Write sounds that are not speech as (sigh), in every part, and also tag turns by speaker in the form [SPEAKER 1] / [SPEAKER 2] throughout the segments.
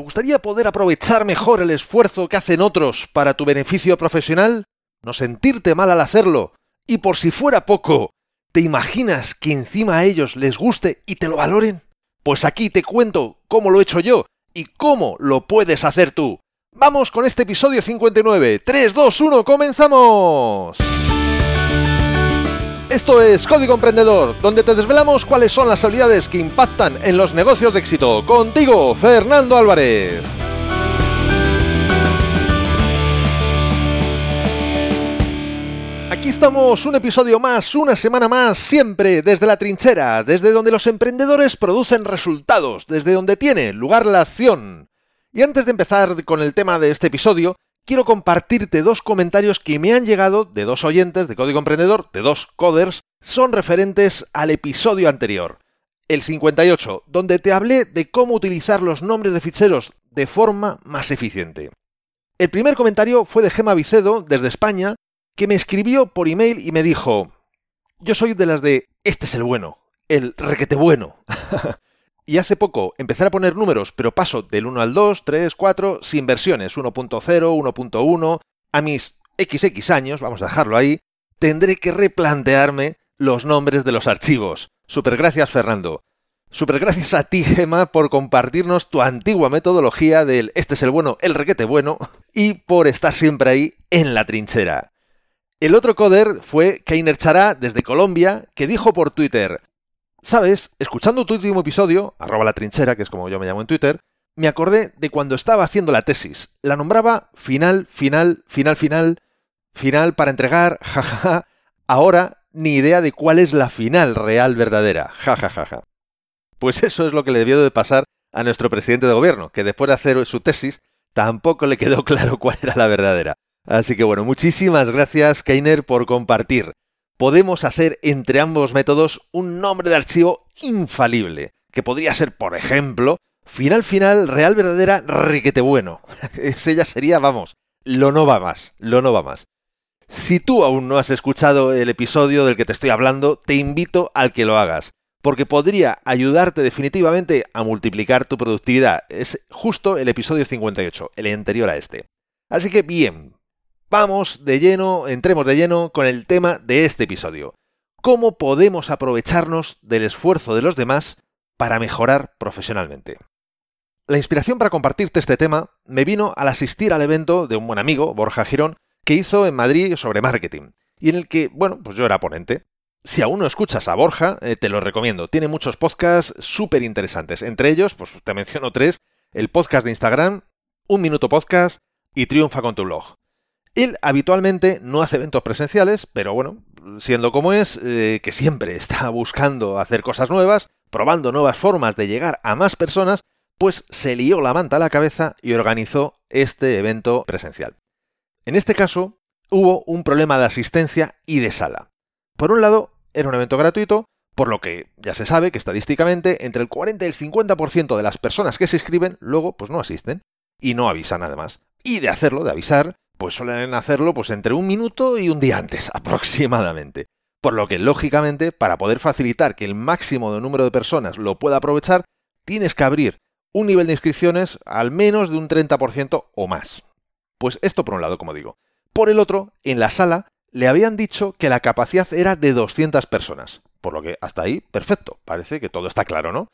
[SPEAKER 1] ¿Te gustaría poder aprovechar mejor el esfuerzo que hacen otros para tu beneficio profesional? ¿No sentirte mal al hacerlo? Y por si fuera poco, ¿te imaginas que encima a ellos les guste y te lo valoren? Pues aquí te cuento cómo lo he hecho yo y cómo lo puedes hacer tú. Vamos con este episodio 59. 3, 2, 1, comenzamos. Esto es Código Emprendedor, donde te desvelamos cuáles son las habilidades que impactan en los negocios de éxito. Contigo, Fernando Álvarez. Aquí estamos, un episodio más, una semana más, siempre desde la trinchera, desde donde los emprendedores producen resultados, desde donde tiene lugar la acción. Y antes de empezar con el tema de este episodio, quiero compartirte dos comentarios que me han llegado de dos oyentes de Código Emprendedor, de dos coders, son referentes al episodio anterior, el 58, donde te hablé de cómo utilizar los nombres de ficheros de forma más eficiente. El primer comentario fue de Gema Vicedo, desde España, que me escribió por email y me dijo, yo soy de las de, este es el bueno, el requete bueno. (laughs) Y hace poco empezar a poner números, pero paso del 1 al 2, 3, 4, sin versiones, 1.0, 1.1, a mis XX años, vamos a dejarlo ahí, tendré que replantearme los nombres de los archivos. Super gracias, Fernando. Super gracias a ti, Gemma, por compartirnos tu antigua metodología del este es el bueno, el requete bueno, y por estar siempre ahí en la trinchera. El otro coder fue Keiner Chará, desde Colombia, que dijo por Twitter, Sabes, escuchando tu último episodio, arroba la trinchera, que es como yo me llamo en Twitter, me acordé de cuando estaba haciendo la tesis. La nombraba final, final, final, final, final para entregar, (laughs) jajaja. Ahora ni idea de cuál es la final real verdadera, jajajaja. Pues eso es lo que le debió de pasar a nuestro presidente de gobierno, que después de hacer su tesis tampoco le quedó (laughs) claro cuál era la verdadera. Así que bueno, muchísimas gracias, Keiner, por compartir podemos hacer entre ambos métodos un nombre de archivo infalible, que podría ser, por ejemplo, final final real verdadera requete bueno. (laughs) Ese ya sería, vamos, lo no va más, lo no va más. Si tú aún no has escuchado el episodio del que te estoy hablando, te invito al que lo hagas, porque podría ayudarte definitivamente a multiplicar tu productividad. Es justo el episodio 58, el anterior a este. Así que bien, Vamos de lleno, entremos de lleno con el tema de este episodio. ¿Cómo podemos aprovecharnos del esfuerzo de los demás para mejorar profesionalmente? La inspiración para compartirte este tema me vino al asistir al evento de un buen amigo, Borja Girón, que hizo en Madrid sobre marketing, y en el que, bueno, pues yo era ponente. Si aún no escuchas a Borja, eh, te lo recomiendo. Tiene muchos podcasts súper interesantes. Entre ellos, pues te menciono tres, el podcast de Instagram, Un Minuto Podcast y Triunfa con tu blog. Él habitualmente no hace eventos presenciales, pero bueno, siendo como es, eh, que siempre está (laughs) buscando hacer cosas nuevas, probando nuevas formas de llegar a más personas, pues se lió la manta a la cabeza y organizó este evento presencial. En este caso, hubo un problema de asistencia y de sala. Por un lado, era un evento gratuito, por lo que ya se sabe que estadísticamente entre el 40 y el 50% de las personas que se inscriben luego pues no asisten y no avisan además. Y de hacerlo, de avisar, pues suelen hacerlo pues entre un minuto y un día antes (laughs) aproximadamente. Por lo que, lógicamente, para poder facilitar que el máximo de número de personas lo pueda aprovechar, tienes que abrir un nivel de inscripciones al menos de un 30% o más. Pues esto por un lado, como digo. Por el otro, en la sala le habían dicho que la capacidad era de 200 personas. Por lo que hasta ahí, perfecto. Parece que todo está claro, ¿no?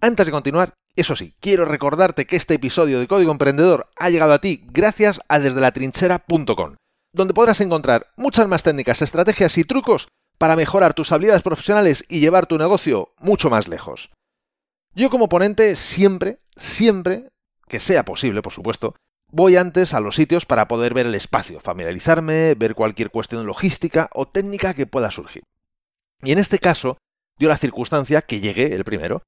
[SPEAKER 1] Antes de continuar, eso sí, quiero recordarte que este episodio de Código Emprendedor ha llegado a ti gracias a desde la trinchera.com, donde podrás encontrar muchas más técnicas, estrategias y trucos para mejorar tus habilidades profesionales y llevar tu negocio mucho más lejos. Yo como ponente siempre, siempre, que sea posible, por supuesto, voy antes a los sitios para poder ver el espacio, familiarizarme, ver cualquier cuestión logística o técnica que pueda surgir. Y en este caso, dio la circunstancia que llegué el primero,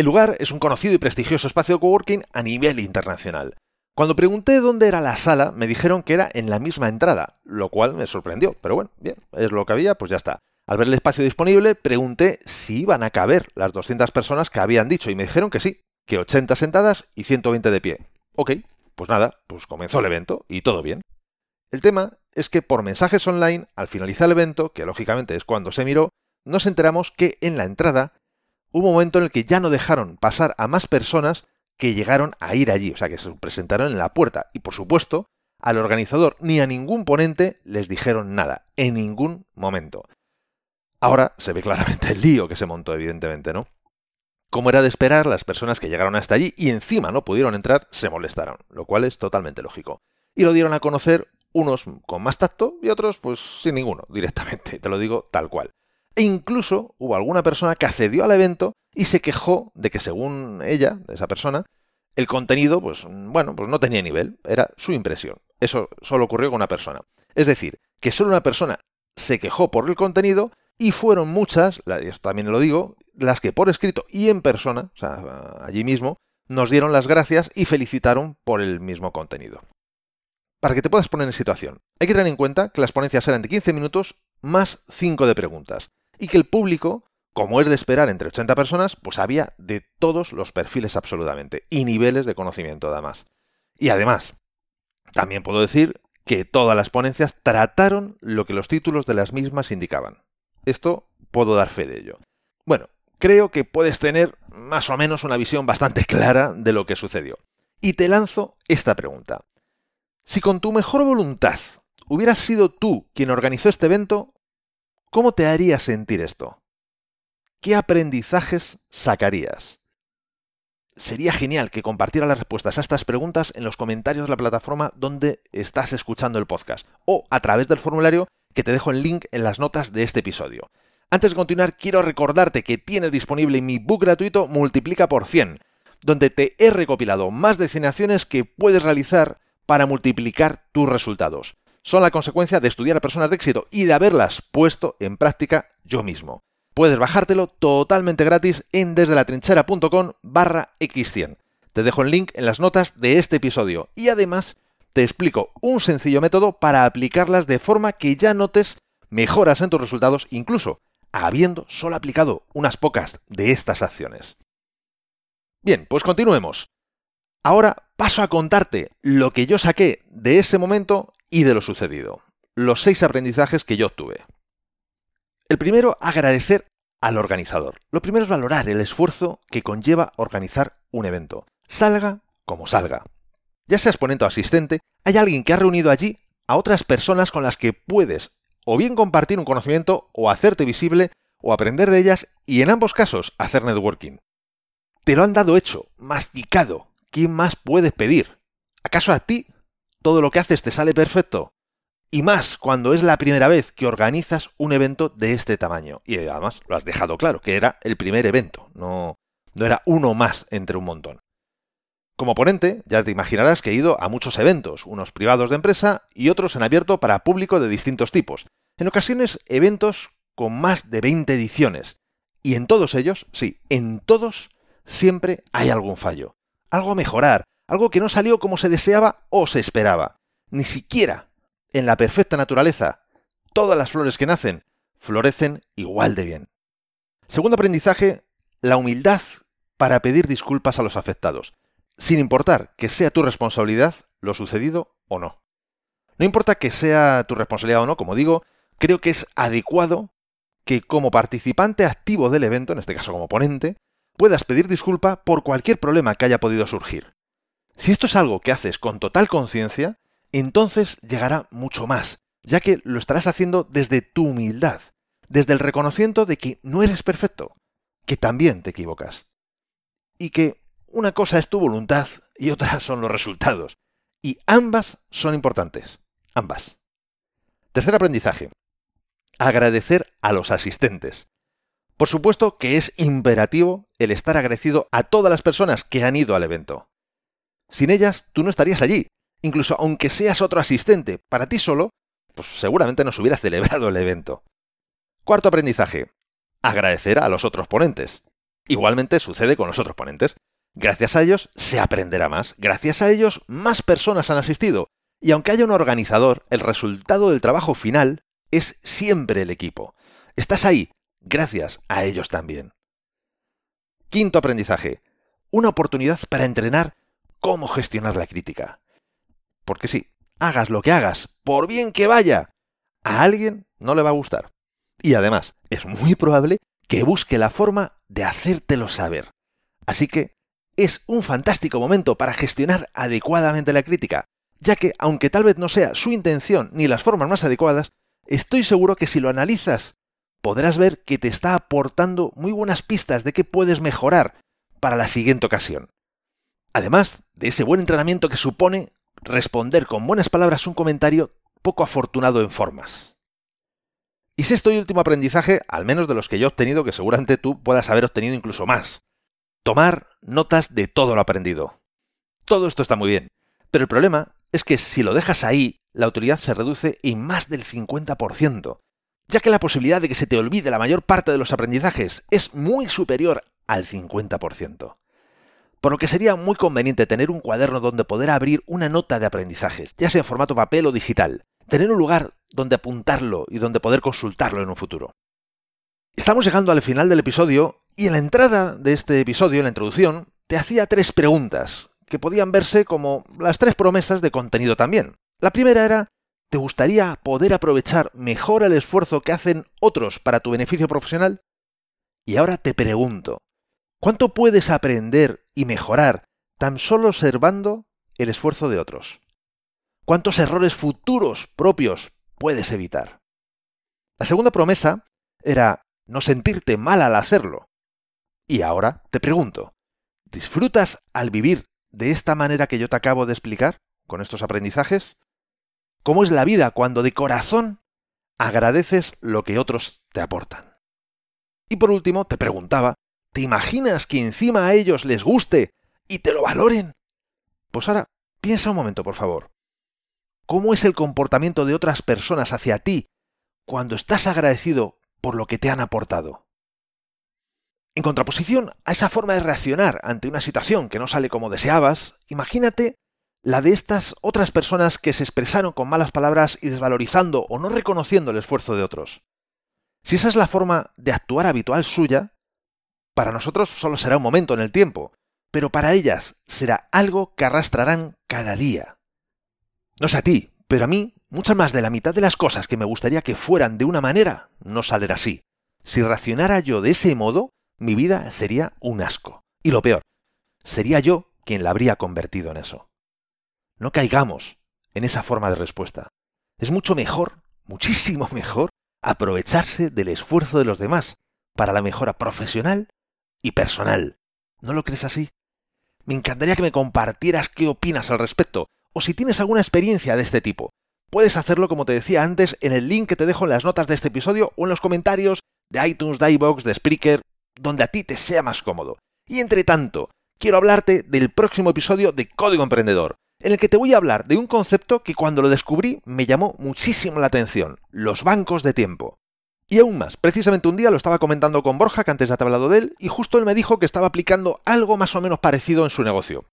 [SPEAKER 1] el lugar es un conocido y prestigioso espacio de coworking a nivel internacional. Cuando pregunté dónde era la sala, me dijeron que era en la misma entrada, lo cual me sorprendió, pero bueno, bien, es lo que había, pues ya está. Al ver el espacio disponible, pregunté si iban a caber las 200 personas que habían dicho y me dijeron que sí, que 80 sentadas y 120 de pie. Ok, pues nada, pues comenzó el evento y todo bien. El tema es que por mensajes online, al finalizar el evento, que lógicamente es cuando se miró, nos enteramos que en la entrada Un momento en el que ya no dejaron pasar a más personas que llegaron a ir allí, o sea, que se presentaron en la puerta. Y por supuesto, al organizador ni a ningún ponente les dijeron nada, en ningún momento. Ahora se ve claramente el lío que se montó, evidentemente, ¿no? Como era de esperar, las personas que llegaron hasta allí y encima no pudieron entrar se molestaron, lo cual es totalmente lógico. Y lo dieron a conocer unos con más tacto y otros pues sin ninguno, directamente, te lo digo tal cual. E incluso hubo alguna persona que accedió al evento y se quejó de que según ella, de esa persona, el contenido, pues bueno, pues no tenía nivel, era su impresión. Eso solo ocurrió con una persona. Es decir, que solo una persona se quejó por el contenido y fueron muchas, esto también lo digo, las que por escrito y en persona, o sea, allí mismo, nos dieron las gracias y felicitaron por el mismo contenido. Para que te puedas poner en situación, hay que tener en cuenta que las ponencias eran de 15 minutos más 5 de preguntas, y que el público, como es de esperar entre 80 personas, pues había de todos los perfiles absolutamente, y niveles de conocimiento además. Y además, también puedo decir que todas las ponencias trataron lo que los títulos de las mismas indicaban. Esto puedo dar fe de ello. Bueno, creo que puedes tener más o menos una visión bastante clara de lo que sucedió. Y te lanzo esta pregunta. Si con tu mejor voluntad hubieras sido tú quien organizó este evento, ¿cómo te haría sentir esto? ¿Qué aprendizajes sacarías? Sería genial que compartieras las respuestas a estas preguntas en los comentarios de la plataforma donde estás escuchando el podcast o a través del formulario que te dejo el link en las notas de este episodio. Antes de continuar, quiero recordarte que tienes disponible mi book gratuito Multiplica por 100, donde te he recopilado más decinaciones que puedes realizar para multiplicar tus resultados. Son la consecuencia de estudiar a personas de éxito y de haberlas puesto en práctica yo mismo. Puedes bajártelo totalmente gratis en desdelatrinchera.com barra x100. Te dejo el link en las notas de este episodio y además te explico un sencillo método para aplicarlas de forma que ya notes mejoras en tus resultados, incluso habiendo solo aplicado unas pocas de estas acciones. Bien, pues continuemos. Ahora paso a contarte lo que yo saqué de ese momento y de lo sucedido. Los seis aprendizajes que yo obtuve. El primero, agradecer al organizador. Lo primero es valorar el esfuerzo que conlleva organizar un evento. Salga como salga ya seas ponente o asistente, hay alguien que ha reunido allí a otras personas con las que puedes o bien compartir un conocimiento o hacerte visible o aprender de ellas y en ambos casos hacer networking. Te lo han dado hecho, masticado. ¿Quién más puedes pedir? ¿Acaso a ti todo lo que haces te sale perfecto? Y más cuando es la primera vez que organizas un evento de este tamaño. Y además lo has dejado claro, que era el primer evento, no, no era uno más entre un montón. Como ponente, ya te imaginarás que he ido a muchos eventos, unos privados de empresa y otros en abierto para público de distintos tipos. En ocasiones, eventos con más de 20 ediciones. Y en todos ellos, sí, en todos, siempre hay algún fallo. Algo a mejorar, algo que no salió como se deseaba o se esperaba. Ni siquiera en la perfecta naturaleza, todas las flores que nacen florecen igual de bien. Segundo aprendizaje, la humildad para pedir disculpas a los afectados sin importar que sea tu responsabilidad lo sucedido o no. No importa que sea tu responsabilidad o no, como digo, creo que es adecuado que como participante activo del evento, en este caso como ponente, puedas pedir disculpa por cualquier problema que haya podido surgir. Si esto es algo que haces con total conciencia, entonces llegará mucho más, ya que lo estarás haciendo desde tu humildad, desde el reconocimiento de que no eres perfecto, que también te equivocas, y que una cosa es tu voluntad y otra son los resultados. Y ambas son importantes. Ambas. Tercer aprendizaje. Agradecer a los asistentes. Por supuesto que es imperativo el estar agradecido a todas las personas que han ido al evento. Sin ellas, tú no estarías allí. Incluso aunque seas otro asistente, para ti solo, pues seguramente no se hubiera (laughs) celebrado el evento. Cuarto aprendizaje. Agradecer a los otros ponentes. Igualmente sucede con los otros ponentes. Gracias a ellos se aprenderá más, gracias a ellos más personas han asistido, y aunque haya un organizador, el resultado del trabajo final es siempre el equipo. Estás ahí, gracias a ellos también. Quinto aprendizaje, una oportunidad para entrenar cómo gestionar la crítica. Porque sí, hagas lo que hagas, por bien que vaya, a alguien no le va a gustar. Y además, es muy probable que busque la forma de hacértelo saber. Así que es un fantástico momento para gestionar adecuadamente la crítica, ya que, aunque tal vez no sea su intención ni las formas más adecuadas, estoy seguro que si lo analizas, podrás ver que te está aportando muy buenas pistas de qué puedes mejorar para la siguiente ocasión. Además de ese buen entrenamiento que supone responder con buenas palabras un comentario poco afortunado en formas. Y sexto y último aprendizaje, al menos de los que yo he obtenido, que seguramente tú puedas haber obtenido incluso más. Tomar notas de todo lo aprendido. Todo esto está muy bien, pero el problema es que si lo dejas ahí, la autoridad se reduce en más del 50%, ya que la posibilidad de que se te olvide la mayor parte de los aprendizajes es muy superior al 50%. Por lo que sería muy conveniente tener un cuaderno donde poder abrir una nota de aprendizajes, ya sea en formato papel o digital, tener un lugar donde apuntarlo y donde poder consultarlo en un futuro. Estamos llegando al final del episodio y en la entrada de este episodio, en la introducción, te hacía tres preguntas, que podían verse como las tres promesas de contenido también. La primera era, ¿te gustaría poder aprovechar mejor el esfuerzo que hacen otros para tu beneficio profesional? Y ahora te pregunto, ¿cuánto puedes aprender y mejorar tan solo observando el esfuerzo de otros? ¿Cuántos errores futuros propios puedes evitar? La segunda promesa era no sentirte mal al hacerlo. Y ahora te pregunto, ¿disfrutas al vivir de esta manera que yo te acabo de explicar, con estos aprendizajes? ¿Cómo es la vida cuando de corazón agradeces lo que otros te aportan? Y por último, te preguntaba, ¿te imaginas que encima a ellos les guste y te lo valoren? Pues ahora, piensa un momento, por favor. ¿Cómo es el comportamiento de otras personas hacia ti cuando estás agradecido por lo que te han aportado? En contraposición a esa forma de reaccionar ante una situación que no sale como deseabas, imagínate la de estas otras personas que se expresaron con malas palabras y desvalorizando o no reconociendo el esfuerzo de otros. Si esa es la forma de actuar habitual suya, para nosotros solo será un momento en el tiempo, pero para ellas será algo que arrastrarán cada día. No sé a ti, pero a mí, muchas más de la mitad de las cosas que me gustaría que fueran de una manera, no salen así. Si reaccionara yo de ese modo, mi vida sería un asco. Y lo peor, sería yo quien la habría convertido en eso. No caigamos en esa forma de respuesta. Es mucho mejor, muchísimo mejor, aprovecharse del esfuerzo de los demás para la mejora profesional y personal. ¿No lo crees así? Me encantaría que me compartieras qué opinas al respecto, o si tienes alguna experiencia de este tipo. Puedes hacerlo, como te decía antes, en el link que te dejo en las notas de este episodio o en los comentarios de iTunes, de iVoox, de Spreaker, donde a ti te sea más cómodo. Y entre tanto, quiero hablarte del próximo episodio de Código Emprendedor, en el que te voy a hablar de un concepto que cuando lo descubrí me llamó muchísimo la atención, los bancos de tiempo. Y aún más, precisamente un día lo estaba comentando con Borja, que antes ya te he hablado de él, y justo él me dijo que estaba aplicando algo más o menos parecido en su negocio.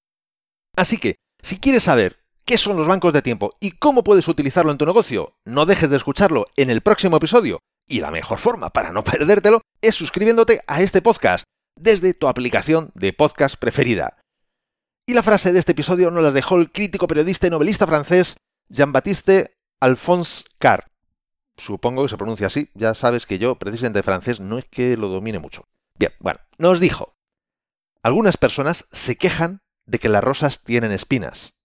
[SPEAKER 1] Así que, si quieres saber qué son los bancos de tiempo y cómo puedes utilizarlo en tu negocio, no dejes de escucharlo en el próximo episodio, y la mejor forma para no (laughs) perdértelo es suscribiéndote a este podcast desde tu aplicación de podcast preferida. Y la frase de este episodio nos la dejó el crítico periodista y novelista francés Jean-Baptiste Alphonse Carr. Supongo que se pronuncia así, ya sabes que yo, precisamente francés, no es que lo domine mucho. Bien, bueno, nos dijo, algunas personas se quejan de que las rosas tienen espinas.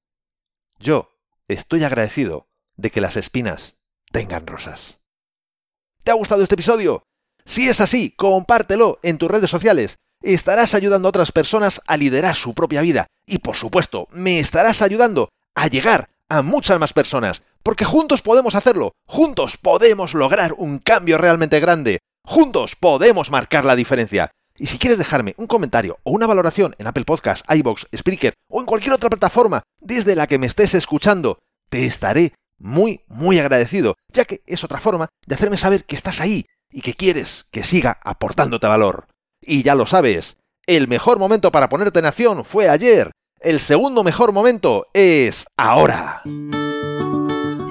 [SPEAKER 1] Yo estoy agradecido de que las espinas tengan rosas. ¿Te ha gustado este episodio? Si es así, compártelo en tus redes sociales. Estarás ayudando a otras personas a liderar su propia vida y por supuesto me estarás ayudando a llegar a muchas más personas, porque juntos podemos hacerlo, juntos podemos lograr un cambio realmente grande, juntos podemos marcar la diferencia. Y si quieres dejarme un comentario o una valoración en Apple Podcasts, iBox, Spreaker o en cualquier otra plataforma desde la que me estés escuchando, te estaré muy, muy agradecido, ya que es otra forma de hacerme saber que estás ahí y que quieres que siga aportándote valor. Y ya lo sabes, el mejor momento para ponerte en acción fue ayer, el segundo mejor momento es ahora.